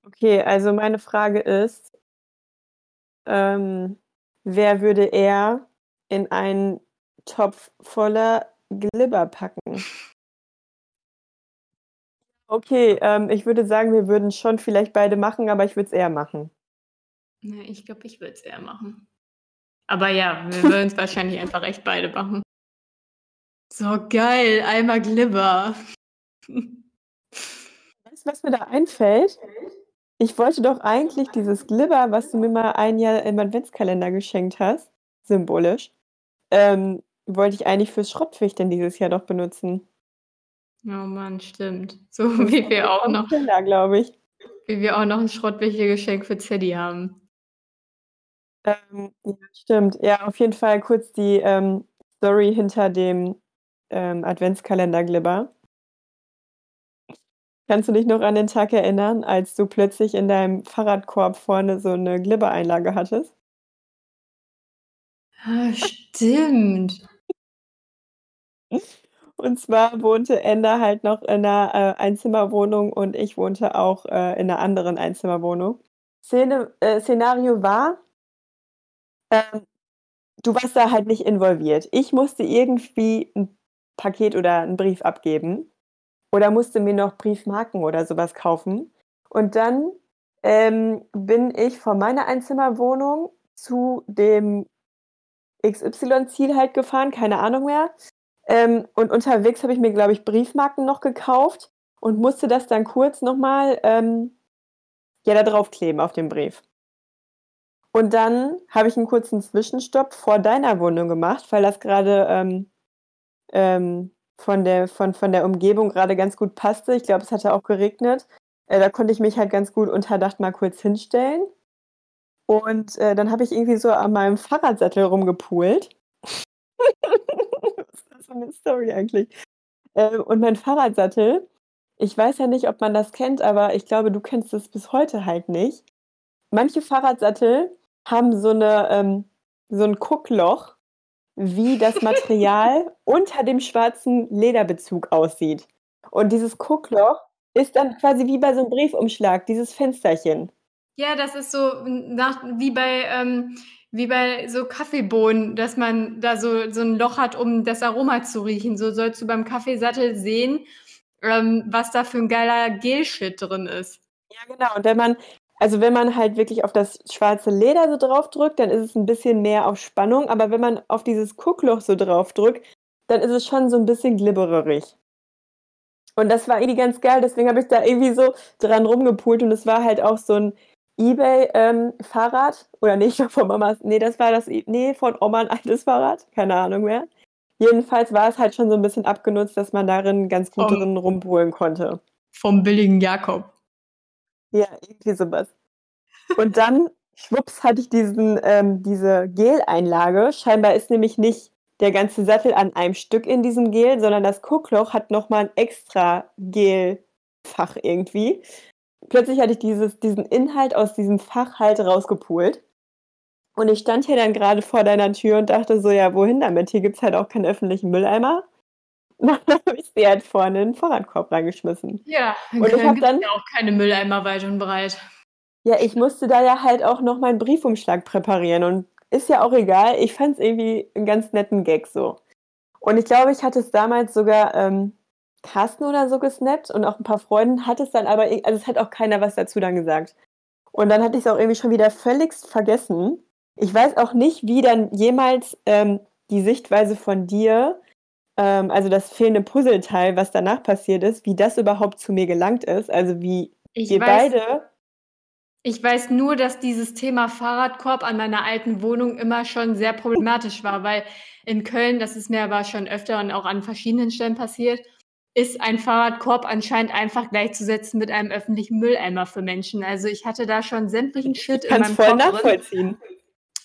Okay, also meine Frage ist, ähm, wer würde er in einen Topf voller Glibber packen? Okay, ähm, ich würde sagen, wir würden schon vielleicht beide machen, aber ich würde es eher machen. Na, ich glaube, ich würde es eher machen. Aber ja, wir würden es wahrscheinlich einfach echt beide machen. So geil, einmal Glibber. Weißt du, was mir da einfällt? Ich wollte doch eigentlich dieses Glibber, was du mir mal ein Jahr im Adventskalender geschenkt hast, symbolisch, ähm, wollte ich eigentlich fürs Schrottwichteln dieses Jahr doch benutzen. Oh Mann, stimmt. So wie wir auch noch, glaube ich. wie wir auch noch ein Schrottwichtelgeschenk für Zeddy haben. Ähm, ja, stimmt. Ja, auf jeden Fall kurz die ähm, Story hinter dem ähm, Adventskalender-Glibber. Kannst du dich noch an den Tag erinnern, als du plötzlich in deinem Fahrradkorb vorne so eine Glibbereinlage hattest? Ah, stimmt. Und zwar wohnte Enda halt noch in einer äh, Einzimmerwohnung und ich wohnte auch äh, in einer anderen Einzimmerwohnung. Szene, äh, Szenario war, ähm, du warst da halt nicht involviert. Ich musste irgendwie ein Paket oder einen Brief abgeben oder musste mir noch Briefmarken oder sowas kaufen. Und dann ähm, bin ich von meiner Einzimmerwohnung zu dem XY-Ziel halt gefahren, keine Ahnung mehr. Ähm, und unterwegs habe ich mir, glaube ich, Briefmarken noch gekauft und musste das dann kurz nochmal ähm, ja, da draufkleben auf dem Brief. Und dann habe ich einen kurzen Zwischenstopp vor deiner Wohnung gemacht, weil das gerade ähm, ähm, von, der, von, von der Umgebung gerade ganz gut passte. Ich glaube, es hatte auch geregnet. Äh, da konnte ich mich halt ganz gut unterdacht mal kurz hinstellen. Und äh, dann habe ich irgendwie so an meinem Fahrradsattel rumgepult. Für eine Story eigentlich? Äh, und mein Fahrradsattel, ich weiß ja nicht, ob man das kennt, aber ich glaube, du kennst es bis heute halt nicht. Manche Fahrradsattel haben so, eine, ähm, so ein Guckloch, wie das Material unter dem schwarzen Lederbezug aussieht. Und dieses Guckloch ist dann quasi wie bei so einem Briefumschlag, dieses Fensterchen. Ja, das ist so nach, wie bei ähm, wie bei so Kaffeebohnen, dass man da so so ein Loch hat, um das Aroma zu riechen. So sollst du beim Kaffeesattel sehen, ähm, was da für ein geiler Gel-Shit drin ist. Ja, genau. Und wenn man, also wenn man halt wirklich auf das schwarze Leder so drauf drückt, dann ist es ein bisschen mehr auf Spannung. Aber wenn man auf dieses Guckloch so drauf drückt, dann ist es schon so ein bisschen glibberig. Und das war irgendwie ganz geil, deswegen habe ich da irgendwie so dran rumgepult und es war halt auch so ein Ebay-Fahrrad. Oder nicht von Mamas, nee, das war das, nee, von Oma ein altes Fahrrad, keine Ahnung mehr. Jedenfalls war es halt schon so ein bisschen abgenutzt, dass man darin ganz gut drin rumpulen konnte. Vom billigen Jakob. Ja, irgendwie sowas. Und dann, schwupps, hatte ich diesen, ähm, diese Geleinlage. Scheinbar ist nämlich nicht der ganze Sattel an einem Stück in diesem Gel, sondern das Guckloch hat nochmal ein extra Gelfach irgendwie. Plötzlich hatte ich dieses, diesen Inhalt aus diesem Fach halt rausgepult. Und ich stand hier dann gerade vor deiner Tür und dachte so, ja, wohin damit? Hier gibt es halt auch keinen öffentlichen Mülleimer. Dann habe ich sie halt vorne in den Fahrradkorb reingeschmissen. Ja, Und ich dann hab gibt's dann- ja auch keine Mülleimer weit und breit. Ja, ich musste da ja halt auch noch meinen Briefumschlag präparieren und ist ja auch egal. Ich fand es irgendwie einen ganz netten Gag so. Und ich glaube, ich hatte es damals sogar ähm, Carsten oder so gesnappt und auch ein paar Freunden hat es dann aber, also es hat auch keiner was dazu dann gesagt. Und dann hatte ich es auch irgendwie schon wieder völligst vergessen. Ich weiß auch nicht, wie dann jemals ähm, die Sichtweise von dir, ähm, also das fehlende Puzzleteil, was danach passiert ist, wie das überhaupt zu mir gelangt ist. Also wie Ich wir weiß, beide. ich weiß nur, dass dieses Thema Fahrradkorb an meiner alten Wohnung immer schon sehr problematisch war, weil in Köln, das ist mir aber schon öfter und auch an verschiedenen Stellen passiert, ist ein Fahrradkorb anscheinend einfach gleichzusetzen mit einem öffentlichen Mülleimer für Menschen. Also ich hatte da schon sämtlichen Shit in meinem voll Kopf drin. nachvollziehen.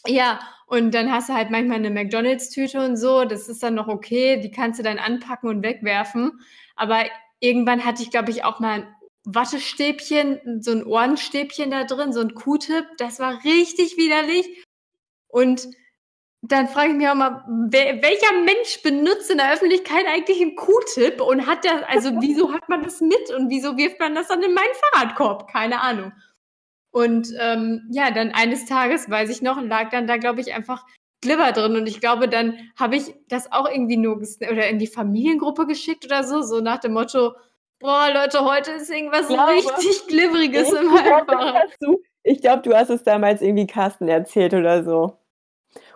Ja, und dann hast du halt manchmal eine McDonalds-Tüte und so, das ist dann noch okay, die kannst du dann anpacken und wegwerfen. Aber irgendwann hatte ich, glaube ich, auch mal ein Wattestäbchen, so ein Ohrenstäbchen da drin, so ein Q-Tip, das war richtig widerlich. Und dann frage ich mich auch mal, wer, welcher Mensch benutzt in der Öffentlichkeit eigentlich einen Q-Tip und hat das, also wieso hat man das mit und wieso wirft man das dann in meinen Fahrradkorb? Keine Ahnung. Und ähm, ja, dann eines Tages, weiß ich noch, lag dann da, glaube ich, einfach Glibber drin. Und ich glaube, dann habe ich das auch irgendwie nur oder in die Familiengruppe geschickt oder so, so nach dem Motto, boah, Leute, heute ist irgendwas glaube, richtig Glibberiges glaube, Fahrrad. ich glaube, du hast es damals irgendwie Carsten erzählt oder so.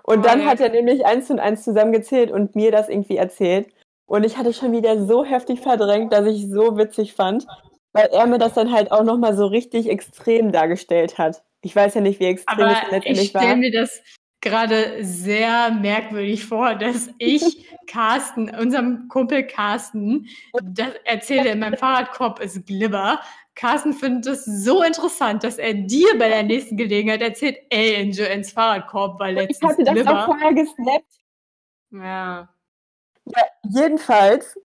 Und dann hat er nämlich eins und eins zusammengezählt und mir das irgendwie erzählt. Und ich hatte schon wieder so heftig verdrängt, dass ich so witzig fand, weil er mir das dann halt auch nochmal so richtig extrem dargestellt hat. Ich weiß ja nicht, wie extrem Aber es dann ich letztendlich stelle war. mir das gerade sehr merkwürdig vor, dass ich Carsten, unserem Kumpel Carsten, das erzähle, in meinem Fahrradkorb ist Glibber. Carsten findet es so interessant, dass er dir bei der nächsten Gelegenheit erzählt, ey, in Joannes Fahrradkorb war Ich letztens hatte das auch Glibber. vorher gesnappt. Ja. Ja, jedenfalls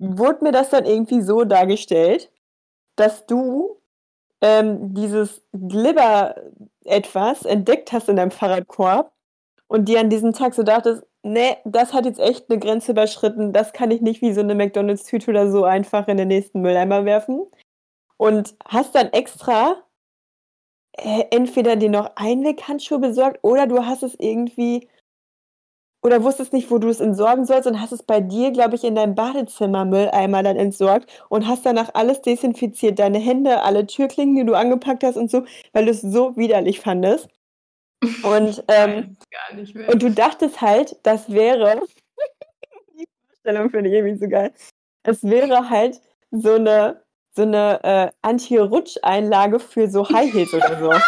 wurde mir das dann irgendwie so dargestellt, dass du ähm, dieses Glibber etwas entdeckt hast in deinem Fahrradkorb und dir an diesem Tag so dachtest, nee, das hat jetzt echt eine Grenze überschritten, das kann ich nicht wie so eine McDonalds-Tüte oder so einfach in den nächsten Mülleimer werfen. Und hast dann extra äh, entweder dir noch Einweghandschuhe besorgt oder du hast es irgendwie oder wusstest nicht, wo du es entsorgen sollst und hast es bei dir, glaube ich, in deinem Badezimmer-Mülleimer dann entsorgt und hast danach alles desinfiziert, deine Hände, alle Türklingen, die du angepackt hast und so, weil du es so widerlich fandest. Und, ähm, mehr. und du dachtest halt, das wäre, die Vorstellung finde ich irgendwie so geil, es wäre halt so eine, so eine äh, Anti-Rutsch-Einlage für so High Heels oder so.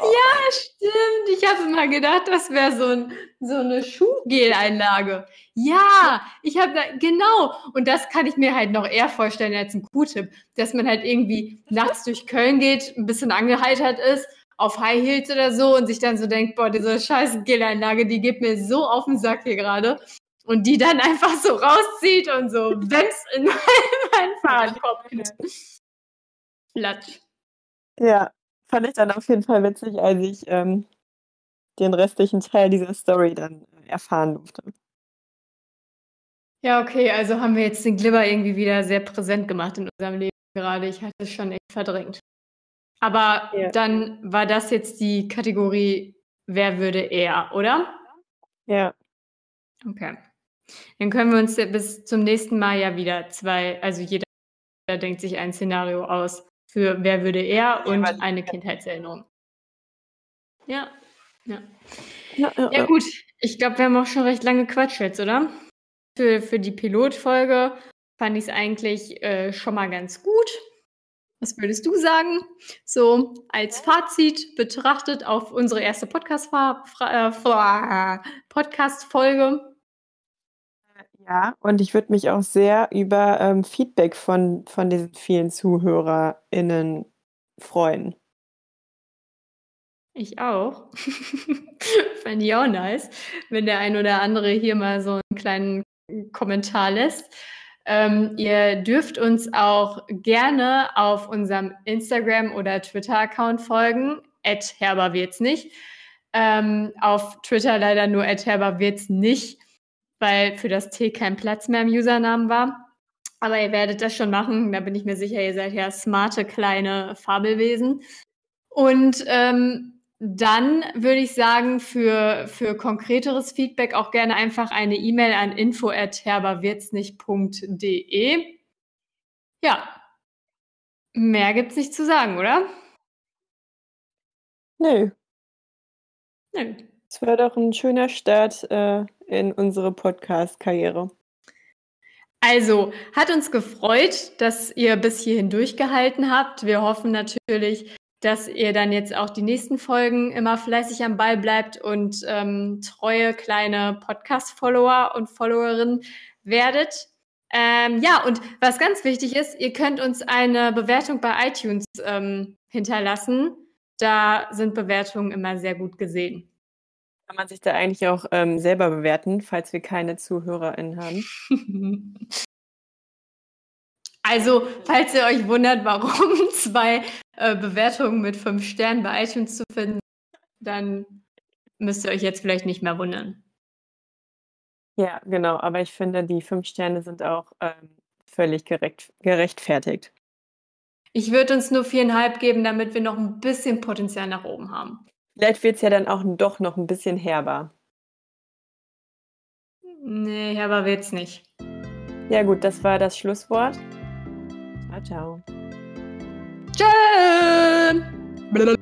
Ja, stimmt. Ich habe immer gedacht, das wäre so, ein, so eine Schuhgel-Einlage. Ja, ich habe da, genau. Und das kann ich mir halt noch eher vorstellen als ein Q-Tip, dass man halt irgendwie nachts durch Köln geht, ein bisschen angeheitert ist, auf High Heels oder so und sich dann so denkt, boah, diese scheiß Gel-Einlage, die geht mir so auf den Sack hier gerade. Und die dann einfach so rauszieht und so Wemms in meinen Fahrradkorb knallt. Latsch. Ja, fand ich dann auf jeden Fall witzig, als ich ähm, den restlichen Teil dieser Story dann äh, erfahren durfte. Ja, okay, also haben wir jetzt den Glibber irgendwie wieder sehr präsent gemacht in unserem Leben gerade. Ich hatte es schon echt verdrängt. Aber Ja. dann war das jetzt die Kategorie Wer würde eher, oder? Ja, Okay. Dann können wir uns ja bis zum nächsten Mal ja wieder zwei, also jeder denkt sich ein Szenario aus für Wer würde eher und eine Kindheitserinnerung. Ja, ja. ja, ja, Ja, gut. Ich glaube, wir haben auch schon recht lange Quatsch jetzt, oder? Für, für die Pilotfolge fand ich es eigentlich äh, schon mal ganz gut. Was würdest du sagen? So als Fazit betrachtet auf unsere erste Podcast-Folge. Podcast ja, und ich würde mich auch sehr über ähm, Feedback von, von diesen vielen ZuhörerInnen freuen. ich auch. Fände ich auch nice, wenn der ein oder andere hier mal so einen kleinen Kommentar lässt. Ähm, ihr dürft uns auch gerne auf unserem Instagram- oder Twitter-Account folgen. At Herber wird's nicht. Ähm, auf Twitter leider nur at Herber wird's nicht, weil für das T kein Platz mehr im Usernamen war. Aber ihr werdet das schon machen. Da bin ich mir sicher, ihr seid ja smarte kleine Fabelwesen. Und ähm, dann würde ich sagen, für, für konkreteres Feedback auch gerne einfach eine E-Mail an info@herberwirtsnicht.de. Ja, mehr gibt's nicht zu sagen, oder? Nö. Nö. Das wäre doch ein schöner Start äh, in unsere Podcast-Karriere. Also, hat uns gefreut, dass ihr bis hierhin durchgehalten habt. Wir hoffen natürlich, dass ihr dann jetzt auch die nächsten Folgen immer fleißig am Ball bleibt und ähm, treue kleine Podcast-Follower und Followerinnen werdet. Ähm, ja, und was ganz wichtig ist, ihr könnt uns eine Bewertung bei iTunes ähm, hinterlassen. Da sind Bewertungen immer sehr gut gesehen. Kann man sich da eigentlich auch ähm, selber bewerten, falls wir keine ZuhörerInnen haben? Also, falls ihr euch wundert, warum zwei äh, Bewertungen mit fünf Sternen bei iTunes zu finden, dann müsst ihr euch jetzt vielleicht nicht mehr wundern. Ja, genau. Aber ich finde, die fünf Sterne sind auch ähm, völlig gerecht, gerechtfertigt. Ich würde uns nur viereinhalb geben, damit wir noch ein bisschen Potenzial nach oben haben. Vielleicht wird es ja dann auch doch noch ein bisschen herber. Nee, herber wird's nicht. Ja gut, das war das Schlusswort. Ciao, ciao. Tschö!